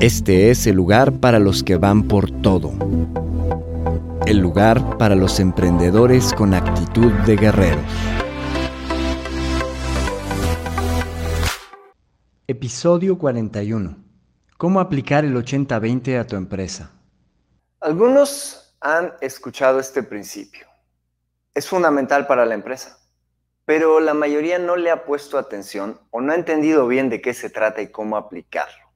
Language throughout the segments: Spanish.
Este es el lugar para los que van por todo. El lugar para los emprendedores con actitud de guerreros. Episodio 41. ¿Cómo aplicar el 80-20 a tu empresa? Algunos han escuchado este principio. Es fundamental para la empresa, pero la mayoría no le ha puesto atención o no ha entendido bien de qué se trata y cómo aplicarlo.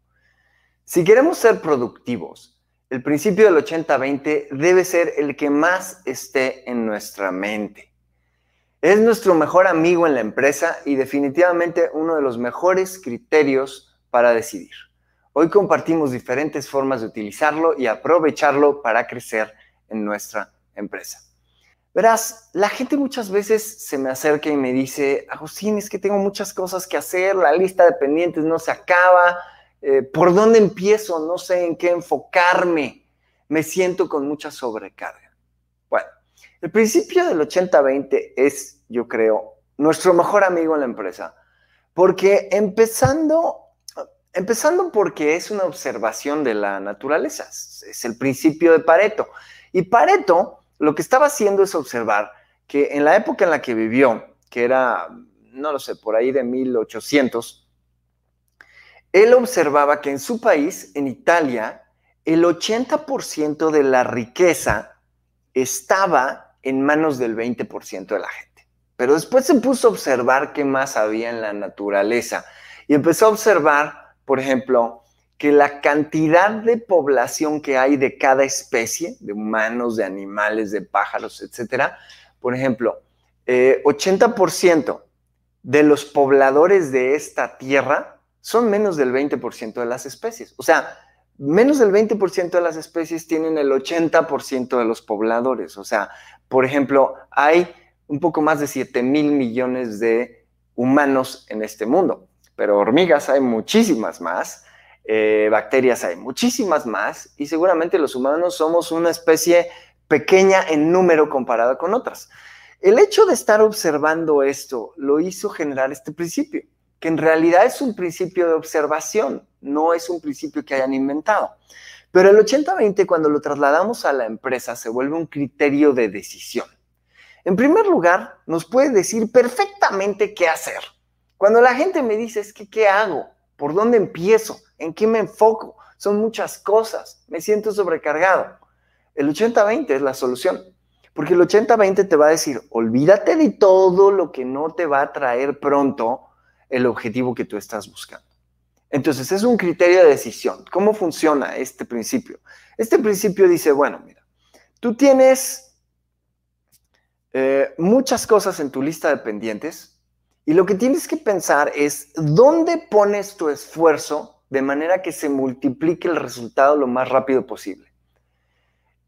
Si queremos ser productivos, el principio del 80-20 debe ser el que más esté en nuestra mente. Es nuestro mejor amigo en la empresa y definitivamente uno de los mejores criterios para decidir. Hoy compartimos diferentes formas de utilizarlo y aprovecharlo para crecer en nuestra empresa. Verás, la gente muchas veces se me acerca y me dice, Agustín, es que tengo muchas cosas que hacer, la lista de pendientes no se acaba, eh, ¿por dónde empiezo? No sé en qué enfocarme. Me siento con mucha sobrecarga. Bueno, el principio del 80-20 es, yo creo, nuestro mejor amigo en la empresa. Porque empezando, empezando porque es una observación de la naturaleza, es el principio de Pareto. Y Pareto lo que estaba haciendo es observar que en la época en la que vivió, que era, no lo sé, por ahí de 1800, él observaba que en su país, en Italia, el 80% de la riqueza estaba en manos del 20% de la gente. Pero después se puso a observar qué más había en la naturaleza y empezó a observar, por ejemplo, que la cantidad de población que hay de cada especie, de humanos, de animales, de pájaros, etcétera, por ejemplo, 80% eh, de los pobladores de esta tierra son menos del 20% de las especies. O sea, menos del 20% de las especies tienen el 80% de los pobladores. O sea, por ejemplo, hay un poco más de 7 mil millones de humanos en este mundo, pero hormigas hay muchísimas más, eh, bacterias hay muchísimas más y seguramente los humanos somos una especie pequeña en número comparada con otras. El hecho de estar observando esto lo hizo generar este principio que en realidad es un principio de observación, no es un principio que hayan inventado. Pero el 80-20, cuando lo trasladamos a la empresa, se vuelve un criterio de decisión. En primer lugar, nos puede decir perfectamente qué hacer. Cuando la gente me dice, es que, ¿qué hago? ¿Por dónde empiezo? ¿En qué me enfoco? Son muchas cosas, me siento sobrecargado. El 80-20 es la solución, porque el 80-20 te va a decir, olvídate de todo lo que no te va a traer pronto el objetivo que tú estás buscando. Entonces, es un criterio de decisión. ¿Cómo funciona este principio? Este principio dice, bueno, mira, tú tienes eh, muchas cosas en tu lista de pendientes y lo que tienes que pensar es dónde pones tu esfuerzo de manera que se multiplique el resultado lo más rápido posible.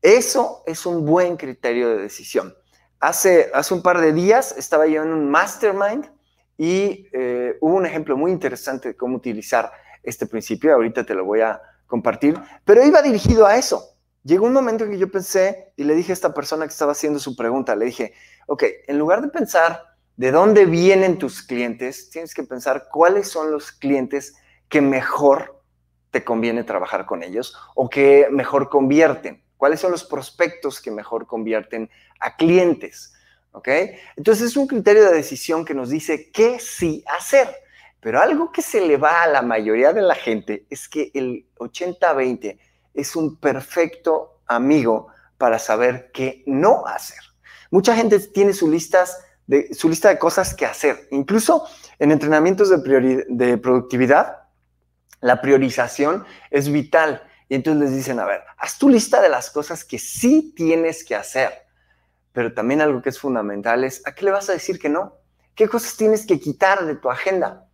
Eso es un buen criterio de decisión. Hace, hace un par de días estaba yo en un mastermind y eh, hubo un ejemplo muy interesante de cómo utilizar este principio, ahorita te lo voy a compartir, pero iba dirigido a eso. Llegó un momento en que yo pensé y le dije a esta persona que estaba haciendo su pregunta, le dije, ok, en lugar de pensar de dónde vienen tus clientes, tienes que pensar cuáles son los clientes que mejor te conviene trabajar con ellos o que mejor convierten, cuáles son los prospectos que mejor convierten a clientes. ¿Ok? Entonces es un criterio de decisión que nos dice qué sí hacer. Pero algo que se le va a la mayoría de la gente es que el 80-20 es un perfecto amigo para saber qué no hacer. Mucha gente tiene listas de su lista de cosas que hacer. Incluso en entrenamientos de, de productividad, la priorización es vital. Y entonces les dicen, a ver, haz tu lista de las cosas que sí tienes que hacer. Pero también algo que es fundamental es, ¿a qué le vas a decir que no? ¿Qué cosas tienes que quitar de tu agenda?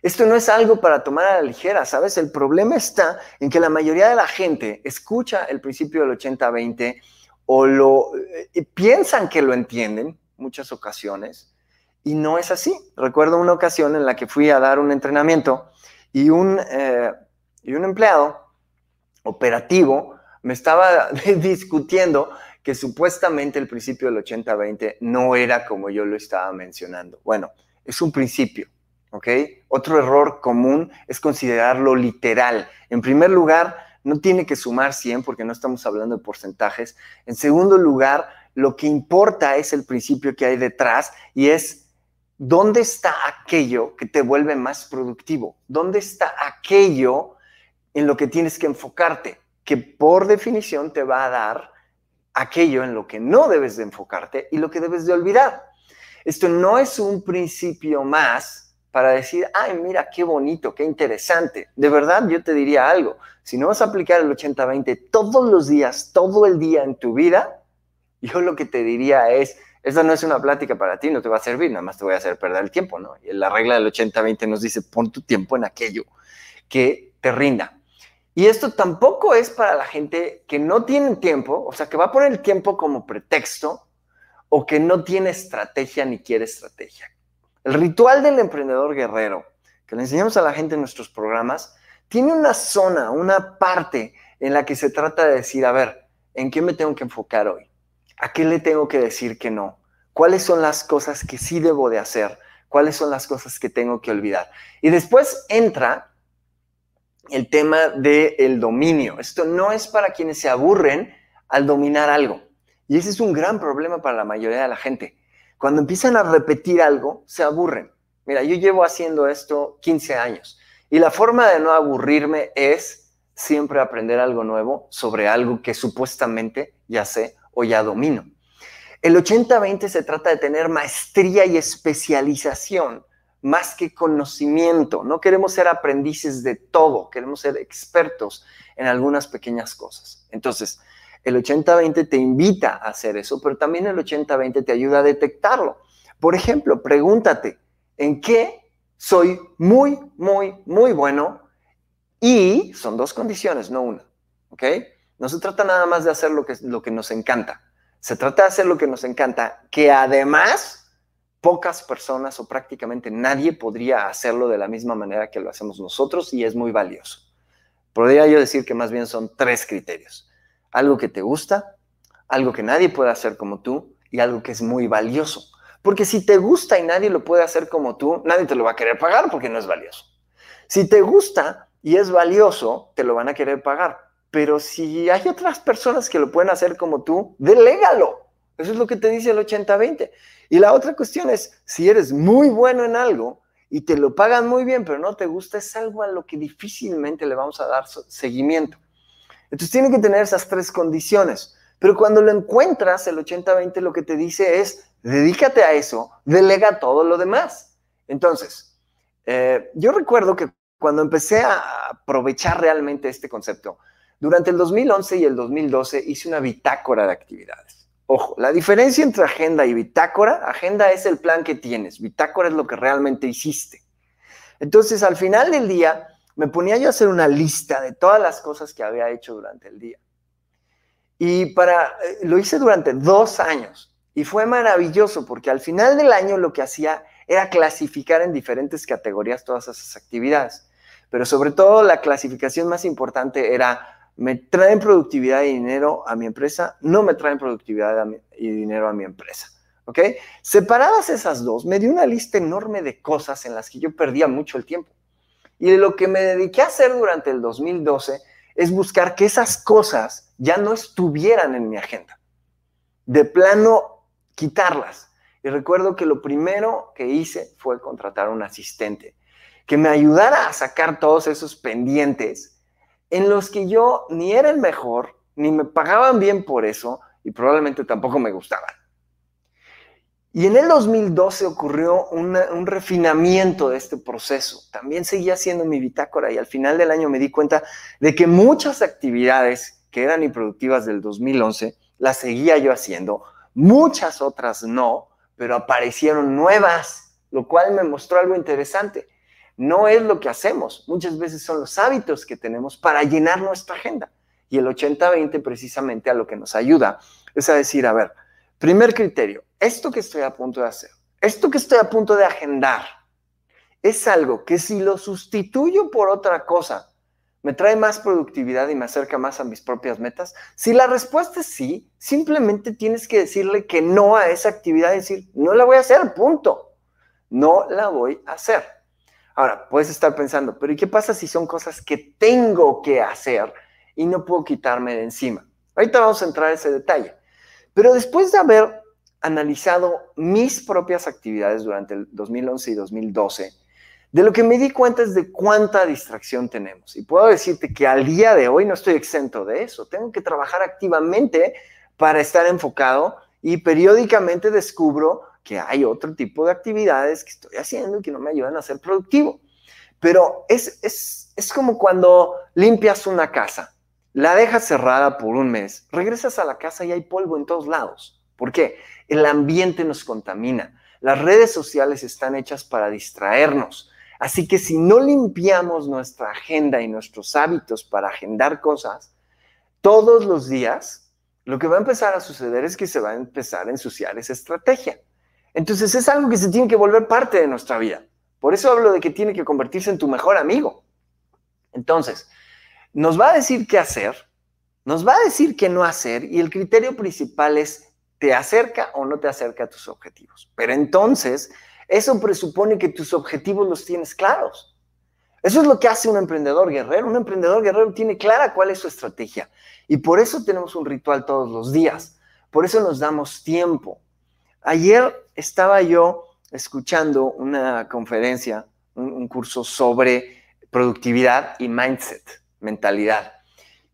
Esto no es algo para tomar a la ligera, ¿sabes? El problema está en que la mayoría de la gente escucha el principio del 80-20 o lo eh, piensan que lo entienden muchas ocasiones y no es así. Recuerdo una ocasión en la que fui a dar un entrenamiento y un, eh, y un empleado operativo me estaba discutiendo que supuestamente el principio del 80-20 no era como yo lo estaba mencionando. Bueno, es un principio, ¿ok? Otro error común es considerarlo literal. En primer lugar, no tiene que sumar 100 porque no estamos hablando de porcentajes. En segundo lugar, lo que importa es el principio que hay detrás y es dónde está aquello que te vuelve más productivo, dónde está aquello en lo que tienes que enfocarte, que por definición te va a dar aquello en lo que no debes de enfocarte y lo que debes de olvidar. Esto no es un principio más para decir, ay, mira, qué bonito, qué interesante. De verdad, yo te diría algo. Si no vas a aplicar el 80-20 todos los días, todo el día en tu vida, yo lo que te diría es, esa no es una plática para ti, no te va a servir, nada más te voy a hacer perder el tiempo, ¿no? Y la regla del 80-20 nos dice, pon tu tiempo en aquello que te rinda. Y esto tampoco es para la gente que no tiene tiempo, o sea, que va a poner el tiempo como pretexto o que no tiene estrategia ni quiere estrategia. El ritual del emprendedor guerrero, que le enseñamos a la gente en nuestros programas, tiene una zona, una parte en la que se trata de decir, a ver, ¿en qué me tengo que enfocar hoy? ¿A qué le tengo que decir que no? ¿Cuáles son las cosas que sí debo de hacer? ¿Cuáles son las cosas que tengo que olvidar? Y después entra el tema del dominio. Esto no es para quienes se aburren al dominar algo. Y ese es un gran problema para la mayoría de la gente. Cuando empiezan a repetir algo, se aburren. Mira, yo llevo haciendo esto 15 años y la forma de no aburrirme es siempre aprender algo nuevo sobre algo que supuestamente ya sé o ya domino. El 80-20 se trata de tener maestría y especialización más que conocimiento. No queremos ser aprendices de todo, queremos ser expertos en algunas pequeñas cosas. Entonces, el 80-20 te invita a hacer eso, pero también el 80-20 te ayuda a detectarlo. Por ejemplo, pregúntate, ¿en qué soy muy, muy, muy bueno? Y son dos condiciones, no una. ¿Ok? No se trata nada más de hacer lo que, lo que nos encanta. Se trata de hacer lo que nos encanta, que además pocas personas o prácticamente nadie podría hacerlo de la misma manera que lo hacemos nosotros y es muy valioso. Podría yo decir que más bien son tres criterios. Algo que te gusta, algo que nadie puede hacer como tú y algo que es muy valioso. Porque si te gusta y nadie lo puede hacer como tú, nadie te lo va a querer pagar porque no es valioso. Si te gusta y es valioso, te lo van a querer pagar. Pero si hay otras personas que lo pueden hacer como tú, delégalo. Eso es lo que te dice el 80-20. Y la otra cuestión es, si eres muy bueno en algo y te lo pagan muy bien, pero no te gusta, es algo a lo que difícilmente le vamos a dar seguimiento. Entonces tiene que tener esas tres condiciones. Pero cuando lo encuentras, el 80-20 lo que te dice es, dedícate a eso, delega todo lo demás. Entonces, eh, yo recuerdo que cuando empecé a aprovechar realmente este concepto, durante el 2011 y el 2012 hice una bitácora de actividades. Ojo, la diferencia entre agenda y bitácora, agenda es el plan que tienes, bitácora es lo que realmente hiciste. Entonces, al final del día, me ponía yo a hacer una lista de todas las cosas que había hecho durante el día. Y para, eh, lo hice durante dos años y fue maravilloso porque al final del año lo que hacía era clasificar en diferentes categorías todas esas actividades. Pero sobre todo la clasificación más importante era me traen productividad y dinero a mi empresa, no me traen productividad y dinero a mi empresa. ¿Ok? Separadas esas dos, me dio una lista enorme de cosas en las que yo perdía mucho el tiempo. Y de lo que me dediqué a hacer durante el 2012 es buscar que esas cosas ya no estuvieran en mi agenda. De plano, quitarlas. Y recuerdo que lo primero que hice fue contratar un asistente que me ayudara a sacar todos esos pendientes en los que yo ni era el mejor, ni me pagaban bien por eso y probablemente tampoco me gustaban. Y en el 2012 ocurrió un refinamiento de este proceso. También seguía haciendo mi bitácora y al final del año me di cuenta de que muchas actividades que eran improductivas del 2011 las seguía yo haciendo, muchas otras no, pero aparecieron nuevas, lo cual me mostró algo interesante. No es lo que hacemos, muchas veces son los hábitos que tenemos para llenar nuestra agenda. Y el 80-20 precisamente a lo que nos ayuda es a decir, a ver, primer criterio, esto que estoy a punto de hacer, esto que estoy a punto de agendar, es algo que si lo sustituyo por otra cosa, me trae más productividad y me acerca más a mis propias metas? Si la respuesta es sí, simplemente tienes que decirle que no a esa actividad decir, no la voy a hacer, punto. No la voy a hacer. Ahora, puedes estar pensando, pero ¿y qué pasa si son cosas que tengo que hacer y no puedo quitarme de encima? Ahorita vamos a entrar a ese detalle. Pero después de haber analizado mis propias actividades durante el 2011 y 2012, de lo que me di cuenta es de cuánta distracción tenemos. Y puedo decirte que al día de hoy no estoy exento de eso. Tengo que trabajar activamente para estar enfocado y periódicamente descubro que hay otro tipo de actividades que estoy haciendo y que no me ayudan a ser productivo. Pero es, es, es como cuando limpias una casa, la dejas cerrada por un mes, regresas a la casa y hay polvo en todos lados. ¿Por qué? El ambiente nos contamina. Las redes sociales están hechas para distraernos. Así que si no limpiamos nuestra agenda y nuestros hábitos para agendar cosas, todos los días, lo que va a empezar a suceder es que se va a empezar a ensuciar esa estrategia. Entonces es algo que se tiene que volver parte de nuestra vida. Por eso hablo de que tiene que convertirse en tu mejor amigo. Entonces, nos va a decir qué hacer, nos va a decir qué no hacer y el criterio principal es te acerca o no te acerca a tus objetivos. Pero entonces, eso presupone que tus objetivos los tienes claros. Eso es lo que hace un emprendedor guerrero. Un emprendedor guerrero tiene clara cuál es su estrategia. Y por eso tenemos un ritual todos los días. Por eso nos damos tiempo. Ayer estaba yo escuchando una conferencia, un, curso sobre productividad y mindset, mentalidad.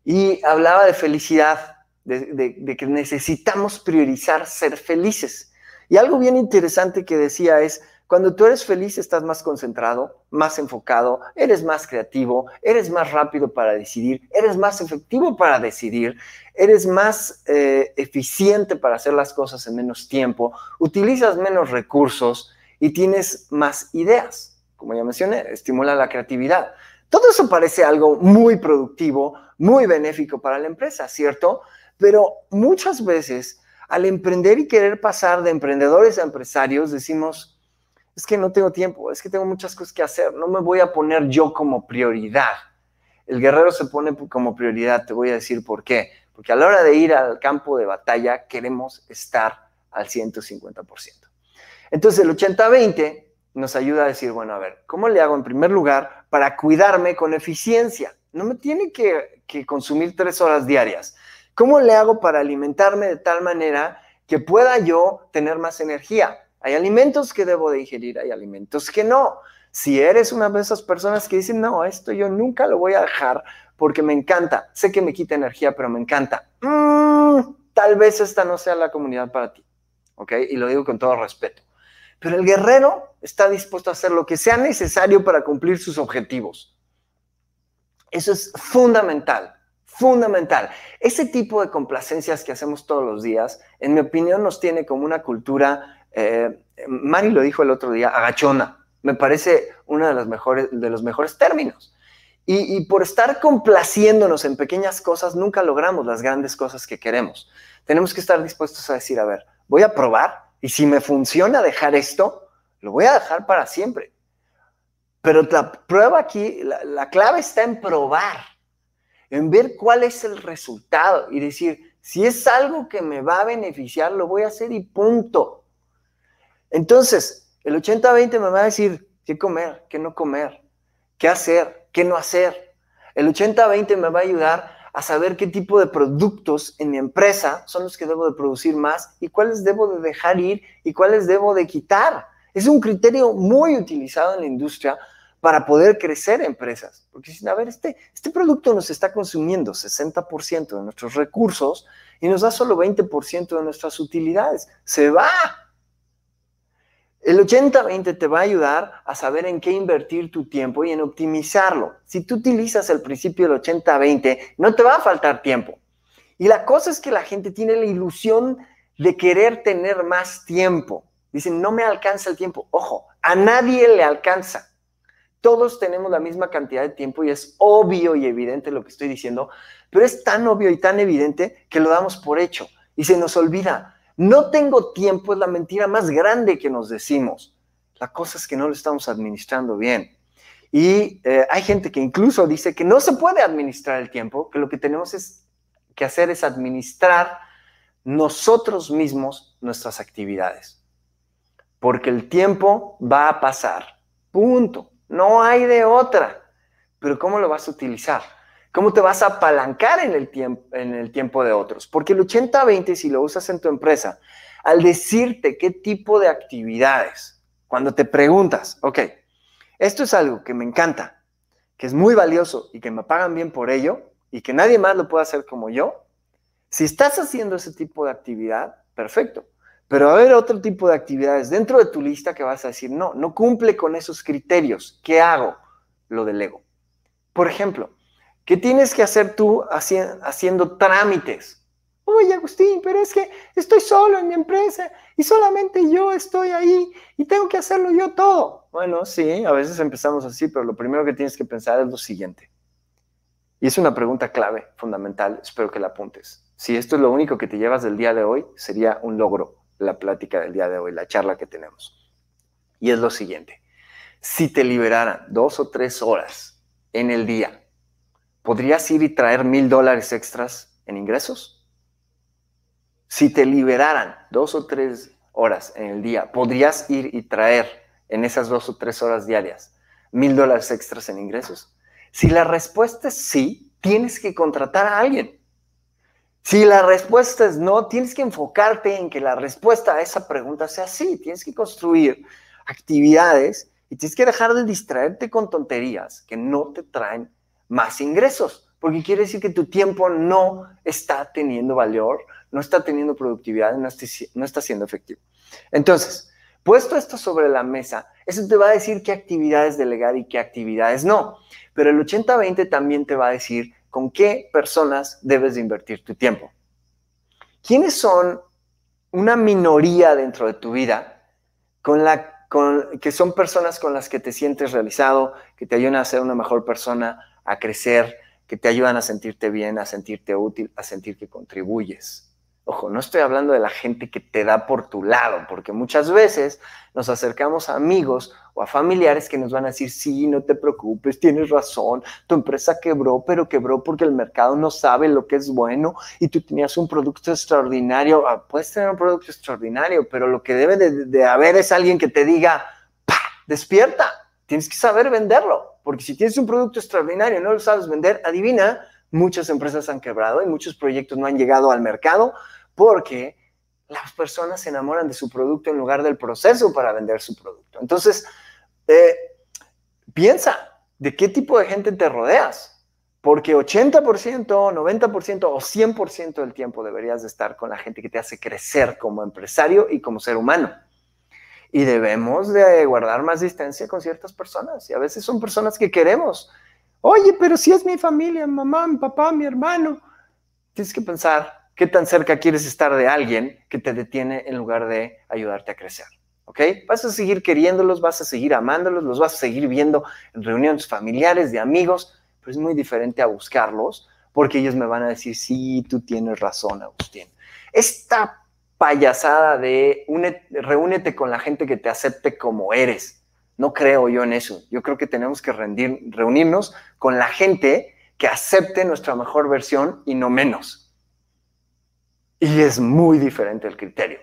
Y hablaba de felicidad, de, que necesitamos priorizar ser felices. Y algo bien interesante que decía es, cuando tú eres feliz estás más concentrado, más enfocado, eres más creativo, eres más rápido para decidir, eres más efectivo para decidir, eres más eh, eficiente para hacer las cosas en menos tiempo, utilizas menos recursos y tienes más ideas. Como ya mencioné, estimula la creatividad. Todo eso parece algo muy productivo, muy benéfico para la empresa, ¿cierto? Pero muchas veces al emprender y querer pasar de emprendedores a empresarios, decimos, es que no tengo tiempo, es que tengo muchas cosas que hacer, no me voy a poner yo como prioridad. El guerrero se pone como prioridad, te voy a decir por qué. Porque a la hora de ir al campo de batalla queremos estar al 150%. Entonces el 80-20 nos ayuda a decir, bueno, a ver, ¿cómo le hago en primer lugar para cuidarme con eficiencia? No me tiene que, que consumir tres horas diarias. ¿Cómo le hago para alimentarme de tal manera que pueda yo tener más energía? Hay alimentos que debo de ingerir, hay alimentos que no. Si eres una de esas personas que dicen, no, esto yo nunca lo voy a dejar porque me encanta, sé que me quita energía, pero me encanta, mm, tal vez esta no sea la comunidad para ti, ¿ok? Y lo digo con todo respeto. Pero el guerrero está dispuesto a hacer lo que sea necesario para cumplir sus objetivos. Eso es fundamental, fundamental. Ese tipo de complacencias que hacemos todos los días, en mi opinión, nos tiene como una cultura eh, Mari lo dijo el otro día, agachona. Me parece uno de los mejores, de los mejores términos. Y, y, por estar complaciéndonos en pequeñas cosas, nunca logramos las grandes cosas que queremos. Tenemos que estar dispuestos a decir, a ver, voy a probar y si me funciona dejar esto, lo voy a dejar para siempre. Pero la prueba aquí, la, la clave está en probar, en ver cuál es el resultado y decir, si es algo que me va a beneficiar, lo voy a hacer y punto. Entonces, el 80-20 me va a decir qué comer, qué no comer, qué hacer, qué no hacer. El 80-20 me va a ayudar a saber qué tipo de productos en mi empresa son los que debo de producir más y cuáles debo de dejar ir y cuáles debo de quitar. Es un criterio muy utilizado en la industria para poder crecer empresas. Porque dicen, a ver, este, este producto nos está consumiendo 60% de nuestros recursos y nos da solo 20% de nuestras utilidades. Se va. El 80-20 te va a ayudar a saber en qué invertir tu tiempo y en optimizarlo. Si tú utilizas el principio del 80-20, no te va a faltar tiempo. Y la cosa es que la gente tiene la ilusión de querer tener más tiempo. Dicen, no me alcanza el tiempo. Ojo, a nadie le alcanza. Todos tenemos la misma cantidad de tiempo y es obvio y evidente lo que estoy diciendo, pero es tan obvio y tan evidente que lo damos por hecho y se nos olvida. No tengo tiempo es la mentira más grande que nos decimos. La cosa es que no lo estamos administrando bien. Y eh, hay gente que incluso dice que no se puede administrar el tiempo, que lo que tenemos es, que hacer es administrar nosotros mismos nuestras actividades. Porque el tiempo va a pasar. Punto. No hay de otra. Pero ¿cómo lo vas a utilizar? ¿Cómo te vas a apalancar en el tiempo, en el tiempo de otros? Porque el 80-20, si lo usas en tu empresa, al decirte qué tipo de actividades, cuando te preguntas, ok, esto es algo que me encanta, que es muy valioso y que me pagan bien por ello y que nadie más lo puede hacer como yo, si estás haciendo ese tipo de actividad, perfecto. Pero va a haber otro tipo de actividades dentro de tu lista que vas a decir, no, no cumple con esos criterios. ¿Qué hago? Lo delego. Por ejemplo, ¿Qué tienes que hacer tú haciendo trámites? Oye, Agustín, pero es que estoy solo en mi empresa y solamente yo estoy ahí y tengo que hacerlo yo todo. Bueno, sí, a veces empezamos así, pero lo primero que tienes que pensar es lo siguiente. Y es una pregunta clave, fundamental, espero que la apuntes. Si esto es lo único que te llevas del día de hoy, sería un logro la plática del día de hoy, la charla que tenemos. Y es lo siguiente. Si te liberaran dos o tres horas en el día ¿podrías ir y traer mil dólares extras en ingresos? Si te liberaran dos o tres horas en el día, ¿podrías ir y traer en esas dos o tres horas diarias mil dólares extras en ingresos? Si la respuesta es sí, tienes que contratar a alguien. Si la respuesta es no, tienes que enfocarte en que la respuesta a esa pregunta sea sí. Tienes que construir actividades y tienes que dejar de distraerte con tonterías que no te traen más ingresos, porque quiere decir que tu tiempo no está teniendo valor, no está teniendo productividad, no está, siendo efectivo. Entonces, puesto esto sobre la mesa, eso te va a decir qué actividades delegar y qué actividades no, pero el 80-20 también te va a decir con qué personas debes de invertir tu tiempo. ¿Quiénes son una minoría dentro de tu vida con la, con, que son personas con las que te sientes realizado, que te ayudan a ser una mejor persona, a crecer, que te ayudan a sentirte bien, a sentirte útil, a sentir que contribuyes. Ojo, no estoy hablando de la gente que te da por tu lado, porque muchas veces nos acercamos a amigos o a familiares que nos van a decir, sí, no te preocupes, tienes razón, tu empresa quebró, pero quebró porque el mercado no sabe lo que es bueno y tú tenías un producto extraordinario. Ah, puedes tener un producto extraordinario, pero lo que debe de, de haber es alguien que te diga, ¡pah! despierta, tienes que saber venderlo. Porque si tienes un producto extraordinario y no lo sabes vender, adivina, muchas empresas han quebrado y muchos proyectos no han llegado al mercado porque las personas se enamoran de su producto en lugar del proceso para vender su producto. Entonces, eh, piensa de qué tipo de gente te rodeas. Porque 80%, 90% o 100% del tiempo deberías de estar con la gente que te hace crecer como empresario y como ser humano y debemos de guardar más distancia con ciertas personas. Y a veces son personas que queremos. Oye, pero si es mi familia, mamá, mi papá, mi hermano. Tienes que pensar qué tan cerca quieres estar de alguien que te detiene en lugar de ayudarte a crecer. ¿Ok? Vas a seguir queriéndolos, vas a seguir amándolos, los vas a seguir viendo en reuniones familiares, de amigos, pero es muy diferente a buscarlos porque ellos me van a decir, sí, tú tienes razón, Agustín. Esta payasada de reúnete con la gente que te acepte como eres. No creo yo en eso. Yo creo que tenemos que reunirnos con la gente que acepte nuestra mejor versión y no menos. Y es muy diferente el criterio.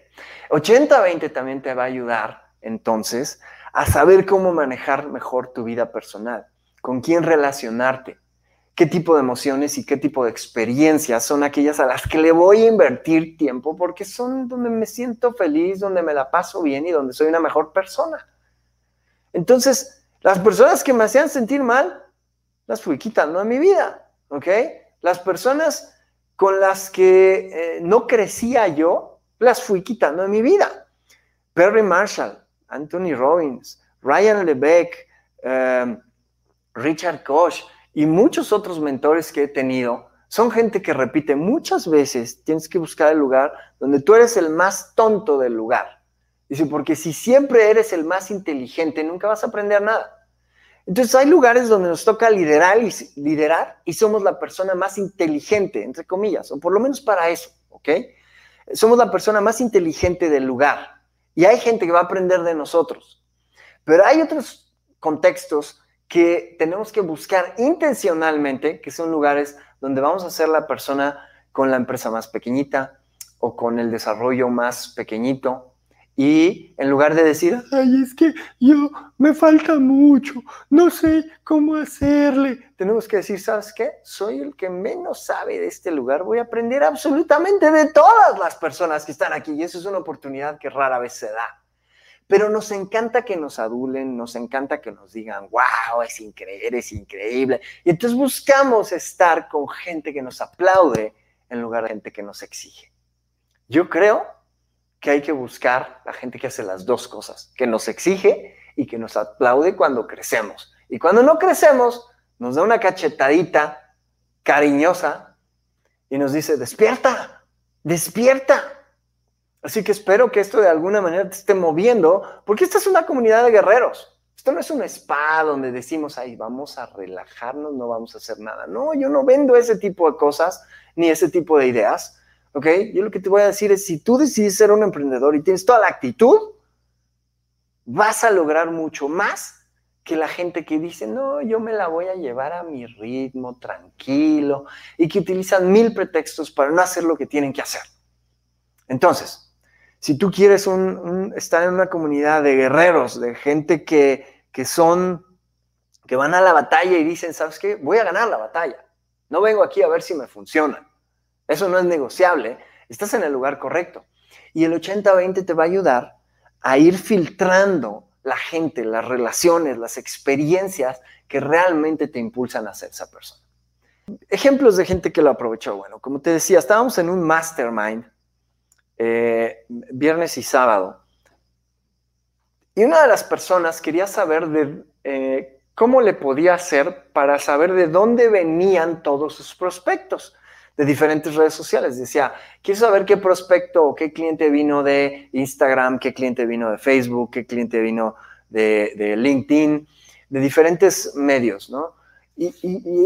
80-20 también te va a ayudar entonces a saber cómo manejar mejor tu vida personal, con quién relacionarte, qué tipo de emociones y qué tipo de experiencias son aquellas a las que le voy a invertir tiempo porque son donde me siento feliz, donde me la paso bien y donde soy una mejor persona. Entonces, las personas que me hacían sentir mal, las fui quitando de mi vida, ¿ok? Las personas con las que eh, no crecía yo, las fui quitando de mi vida. Perry Marshall, Anthony Robbins, Ryan Lebeck, em, Richard Koch y muchos otros mentores que he tenido son gente que repite muchas veces, tienes que buscar el lugar donde tú eres el más tonto del lugar. Dice, porque si siempre eres el más inteligente, nunca vas a aprender nada. Entonces hay lugares donde nos toca liderar y, liderar y somos la persona más inteligente, entre comillas, o por lo menos para eso, ¿ok? Somos la persona más inteligente del lugar. Y hay gente que va a aprender de nosotros. Pero hay otros contextos que tenemos que buscar intencionalmente, que son lugares donde vamos a ser la persona con la empresa más pequeñita o con el desarrollo más pequeñito. Y en lugar de decir, ay, es que yo me falta mucho, no sé cómo hacerle, tenemos que decir, ¿sabes qué? Soy el que menos sabe de este lugar, voy a aprender absolutamente de todas las personas que están aquí. Y eso es una oportunidad que rara vez se da. Pero nos encanta que nos adulen, nos encanta que nos digan, wow, es increíble, eres increíble. Y entonces buscamos estar con gente que nos aplaude en lugar de gente que nos exige. Yo creo que hay que buscar la gente que hace las dos cosas, que nos exige y que nos aplaude cuando crecemos. Y cuando no crecemos, nos da una cachetadita cariñosa y nos dice, despierta, despierta. Así que espero que esto de alguna manera te esté moviendo, porque esta es una comunidad de guerreros. Esto no es un spa donde decimos, ahí vamos a relajarnos, no vamos a hacer nada. No, yo no vendo ese tipo de cosas ni ese tipo de ideas. ¿Ok? Yo lo que te voy a decir es, si tú decides ser un emprendedor y tienes toda la actitud, vas a lograr mucho más que la gente que dice, no, yo me la voy a llevar a mi ritmo, tranquilo, y que utilizan mil pretextos para no hacer lo que tienen que hacer. Entonces, si tú quieres estar en una comunidad de guerreros, de gente que, que son, que van a la batalla y dicen, ¿sabes qué? Voy a ganar la batalla. No vengo aquí a ver si me funciona. Eso no es negociable. Estás en el lugar correcto. Y el 80-20 te va a ayudar a ir filtrando la gente, las relaciones, las experiencias que realmente te impulsan a ser esa persona. Ejemplos de gente que lo aprovechó. Bueno, como te decía, estábamos en un mastermind eh, viernes y sábado. Y una de las personas quería saber eh, cómo le podía hacer para saber de dónde venían todos sus prospectos de diferentes redes sociales. Decía, quiero saber qué prospecto o qué cliente vino de Instagram, qué cliente vino de Facebook, qué cliente vino de, LinkedIn, de diferentes medios, ¿no? Y,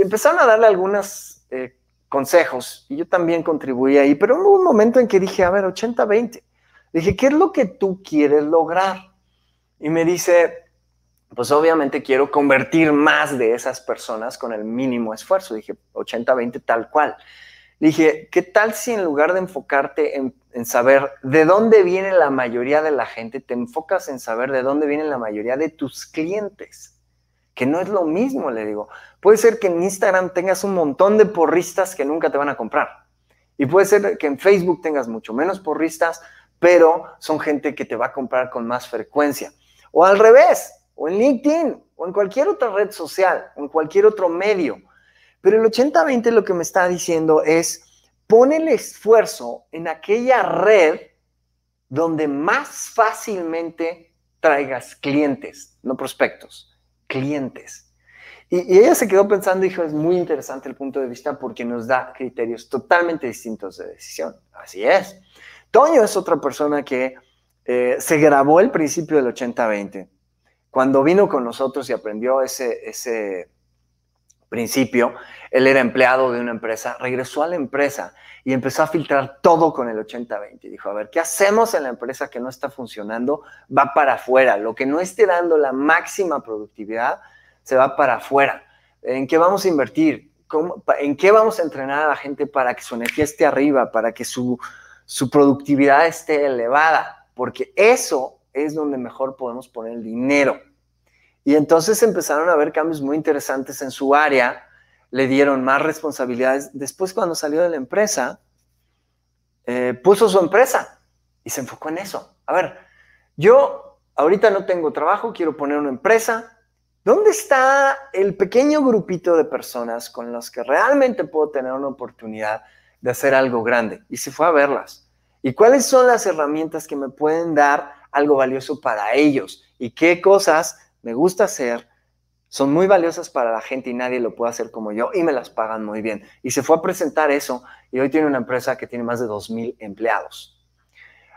empezaron a darle algunas eh, consejos y yo también contribuí ahí, pero hubo un momento en que dije, a ver, 80-20. Dije, ¿qué es lo que tú quieres lograr? Y me dice, pues obviamente quiero convertir más de esas personas con el mínimo esfuerzo. Dije, 80-20 tal cual. Dije, ¿qué tal si en lugar de enfocarte en, en, saber de dónde viene la mayoría de la gente, te enfocas en saber de dónde viene la mayoría de tus clientes? que no es lo mismo, le digo. Puede ser que en Instagram tengas un montón de porristas que nunca te van a comprar. Y puede ser que en Facebook tengas mucho menos porristas, pero son gente que te va a comprar con más frecuencia. O al revés, o en LinkedIn, o en cualquier otra red social, o en cualquier otro medio. Pero el 80-20 lo que me está diciendo es, pon el esfuerzo en aquella red donde más fácilmente traigas clientes, no prospectos clientes. Y, ella se quedó pensando dijo, es muy interesante el punto de vista porque nos da criterios totalmente distintos de decisión. Así es. Toño es otra persona que eh, se grabó el principio del 80-20. Cuando vino con nosotros y aprendió ese, ese principio, él era empleado de una empresa, regresó a la empresa y empezó a filtrar todo con el 80-20. Dijo, a ver, ¿qué hacemos en la empresa que no está funcionando? Va para afuera. Lo que no esté dando la máxima productividad se va para afuera. ¿En qué vamos a invertir? ¿En qué vamos a entrenar a la gente para que su energía esté arriba, para que su, su productividad esté elevada? Porque eso es donde mejor podemos poner el dinero. Y entonces empezaron a haber cambios muy interesantes en su área, le dieron más responsabilidades. Después cuando salió de la empresa, eh, puso su empresa y se enfocó en eso. A ver, yo ahorita no tengo trabajo, quiero poner una empresa. ¿Dónde está el pequeño grupito de personas con los que realmente puedo tener una oportunidad de hacer algo grande? Y se fue a verlas. ¿Y cuáles son las herramientas que me pueden dar algo valioso para ellos y qué cosas me gusta hacer, son muy valiosas para la gente y nadie lo puede hacer como yo y me las pagan muy bien. Y se fue a presentar eso y hoy tiene una empresa que tiene más de 2.000 empleados.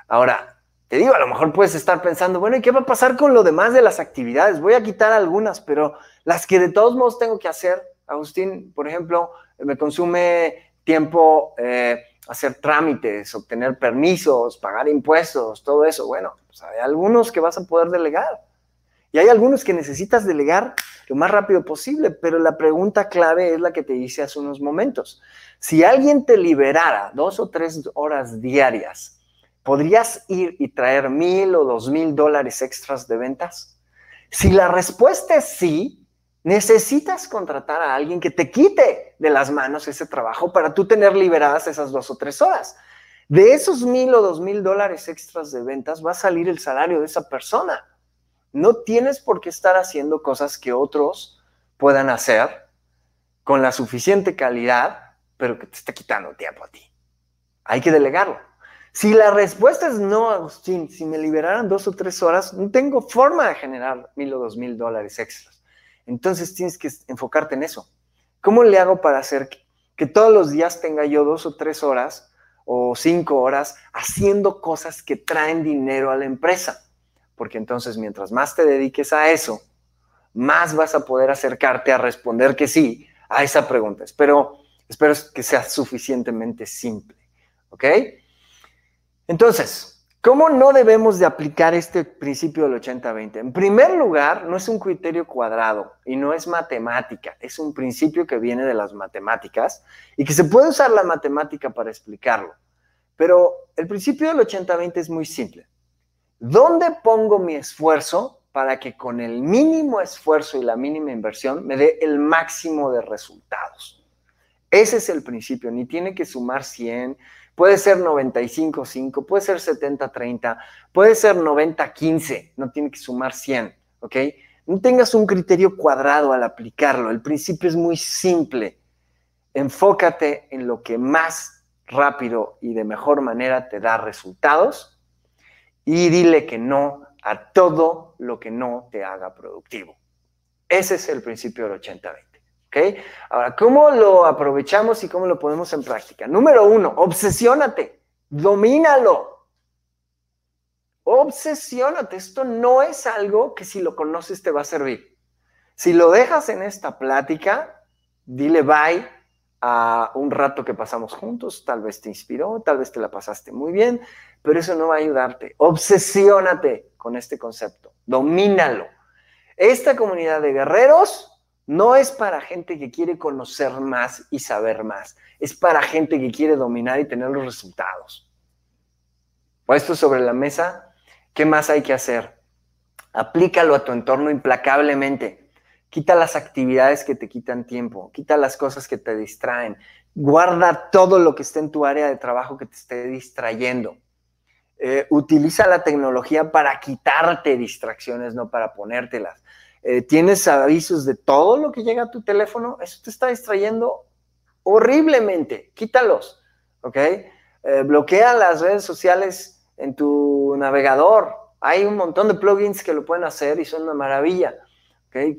Ahora, te digo, a lo mejor puedes estar pensando, bueno, ¿y qué va a pasar con lo demás de las actividades? Voy a quitar algunas, pero las que de todos modos tengo que hacer, Agustín, por ejemplo, me consume tiempo eh, hacer trámites, obtener permisos, pagar impuestos, todo eso. Bueno, pues hay algunos que vas a poder delegar. Y hay algunos que necesitas delegar lo más rápido posible, pero la pregunta clave es la que te hice hace unos momentos. Si alguien te liberara dos o tres horas diarias, ¿podrías ir y traer mil o dos mil dólares extras de ventas? Si la respuesta es sí, necesitas contratar a alguien que te quite de las manos ese trabajo para tú tener liberadas esas dos o tres horas. De esos mil o dos mil dólares extras de ventas va a salir el salario de esa persona. No tienes por qué estar haciendo cosas que otros puedan hacer con la suficiente calidad, pero que te está quitando tiempo a ti. Hay que delegarlo. Si la respuesta es no, Agustín, si me liberaran dos o tres horas, no tengo forma de generar mil o dos mil dólares extras. Entonces tienes que enfocarte en eso. ¿Cómo le hago para hacer que todos los días tenga yo dos o tres horas o cinco horas haciendo cosas que traen dinero a la empresa? porque entonces mientras más te dediques a eso, más vas a poder acercarte a responder que sí a esa pregunta. Espero, espero que sea suficientemente simple. ¿Ok? Entonces, ¿cómo no debemos de aplicar este principio del 80-20? En primer lugar, no es un criterio cuadrado y no es matemática, es un principio que viene de las matemáticas y que se puede usar la matemática para explicarlo. Pero el principio del 80-20 es muy simple. ¿Dónde pongo mi esfuerzo para que con el mínimo esfuerzo y la mínima inversión me dé el máximo de resultados? Ese es el principio, ni tiene que sumar 100, puede ser 95-5, puede ser 70-30, puede ser 90-15, no tiene que sumar 100, ¿ok? No tengas un criterio cuadrado al aplicarlo, el principio es muy simple. Enfócate en lo que más rápido y de mejor manera te da resultados y dile que no a todo lo que no te haga productivo. Ese es el principio del 80-20. ¿Ok? Ahora, ¿cómo lo aprovechamos y cómo lo ponemos en práctica? Número uno, obsesiónate, domínalo. Obsesiónate. Esto no es algo que si lo conoces te va a servir. Si lo dejas en esta plática, dile bye a un rato que pasamos juntos, tal vez te inspiró, tal vez te la pasaste muy bien, pero eso no va a ayudarte. Obsesiónate con este concepto, domínalo. Esta comunidad de guerreros no es para gente que quiere conocer más y saber más, es para gente que quiere dominar y tener los resultados. Puesto sobre la mesa, ¿qué más hay que hacer? Aplícalo a tu entorno implacablemente. Quita las actividades que te quitan tiempo, quita las cosas que te distraen, guarda todo lo que esté en tu área de trabajo que te esté distrayendo. Eh, utiliza la tecnología para quitarte distracciones, no para ponértelas. Eh, tienes avisos de todo lo que llega a tu teléfono, eso te está distrayendo horriblemente. Quítalos, ¿ok? Eh, bloquea las redes sociales en tu navegador. Hay un montón de plugins que lo pueden hacer y son una maravilla.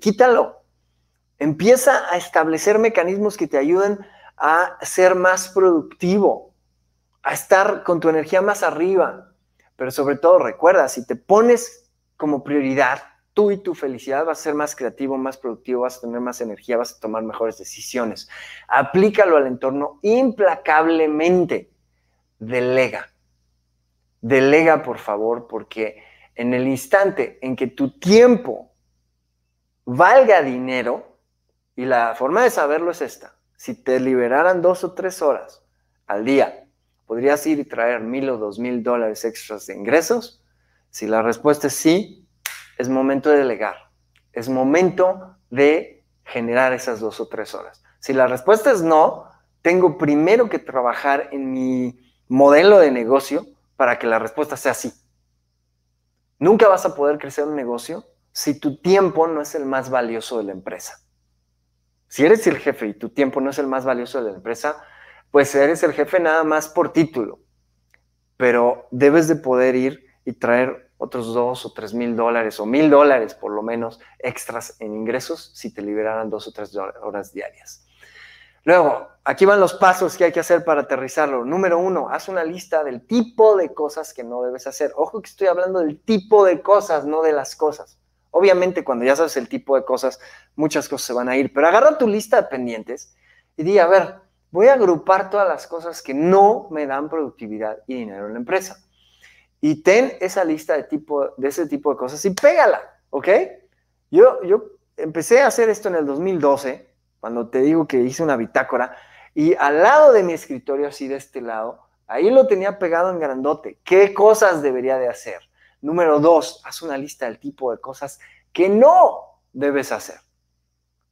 Quítalo. Empieza a establecer mecanismos que te ayuden a ser más productivo, a estar con tu energía más arriba. Pero sobre todo, recuerda, si te pones como prioridad tú y tu felicidad, vas a ser más creativo, más productivo, vas a tener más energía, vas a tomar mejores decisiones. Aplícalo al entorno implacablemente. Delega. Delega, por favor, porque en el instante en que tu tiempo valga dinero, y la forma de saberlo es esta. Si te liberaran dos o tres horas al día, ¿podrías ir y traer mil o dos mil dólares extras de ingresos? Si la respuesta es sí, es momento de delegar. Es momento de generar esas dos o tres horas. Si la respuesta es no, tengo primero que trabajar en mi modelo de negocio para que la respuesta sea sí. Nunca vas a poder crecer un negocio si tu tiempo no es el más valioso de la empresa. Si eres el jefe y tu tiempo no es el más valioso de la empresa, pues eres el jefe nada más por título, pero debes de poder ir y traer otros dos o tres mil dólares o mil dólares por lo menos extras en ingresos si te liberaran dos o tres horas diarias. Luego, aquí van los pasos que hay que hacer para aterrizarlo. Número uno, haz una lista del tipo de cosas que no debes hacer. Ojo que estoy hablando del tipo de cosas, no de las cosas. Obviamente, cuando ya sabes el tipo de cosas, muchas cosas se van a ir, pero agarra tu lista de pendientes y di, a ver, voy a agrupar todas las cosas que no me dan productividad y dinero en la empresa. Y ten esa lista de, tipo, de ese tipo de cosas y pégala, ¿ok? Yo, yo empecé a hacer esto en el 2012 cuando te digo que hice una bitácora, y al lado de mi escritorio, así de este lado, ahí lo tenía pegado en grandote. ¿Qué cosas debería de hacer? Número dos, haz una lista del tipo de cosas que no debes hacer.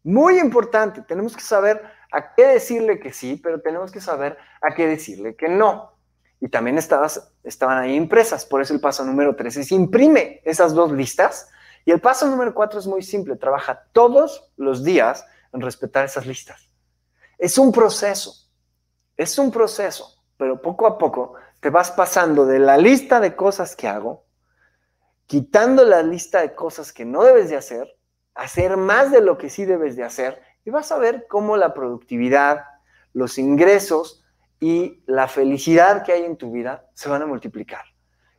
Muy importante, tenemos que saber a qué decirle que sí, pero tenemos que saber a qué decirle que no. Y también estabas, estaban ahí impresas, por eso el paso número tres es imprime esas dos listas. Y el paso número cuatro es muy simple, trabaja todos los días en respetar esas listas. Es un proceso, es un proceso, pero poco a poco te vas pasando de la lista de cosas que hago, quitando la lista de cosas que no debes de hacer, hacer más de lo que sí debes de hacer y vas a ver cómo la productividad, los ingresos y la felicidad que hay en tu vida se van a multiplicar.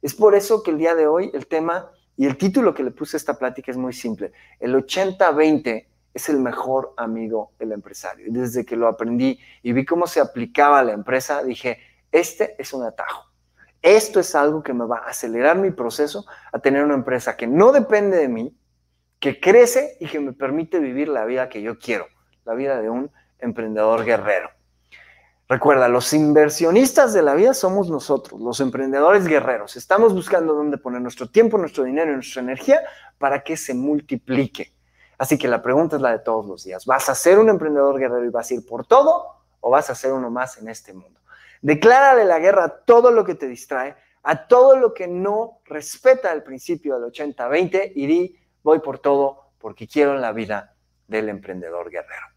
Es por eso que el día de hoy el tema y el título que le puse a esta plática es muy simple. El 80-20 es el mejor amigo del empresario. Y desde que lo aprendí y vi cómo se aplicaba a la empresa, dije, este es un atajo. Esto es algo que me va a acelerar mi proceso a tener una empresa que no depende de mí, que crece y que me permite vivir la vida que yo quiero, la vida de un emprendedor guerrero. Recuerda, los inversionistas de la vida somos nosotros, los emprendedores guerreros. Estamos buscando dónde poner nuestro tiempo, nuestro dinero y nuestra energía para que se multiplique. Así que la pregunta es la de todos los días. ¿Vas a ser un emprendedor guerrero y vas a ir por todo o vas a ser uno más en este mundo? Declárale la guerra a todo lo que te distrae, a todo lo que no respeta el principio del 80-20 y di, voy por todo porque quiero la vida del emprendedor guerrero.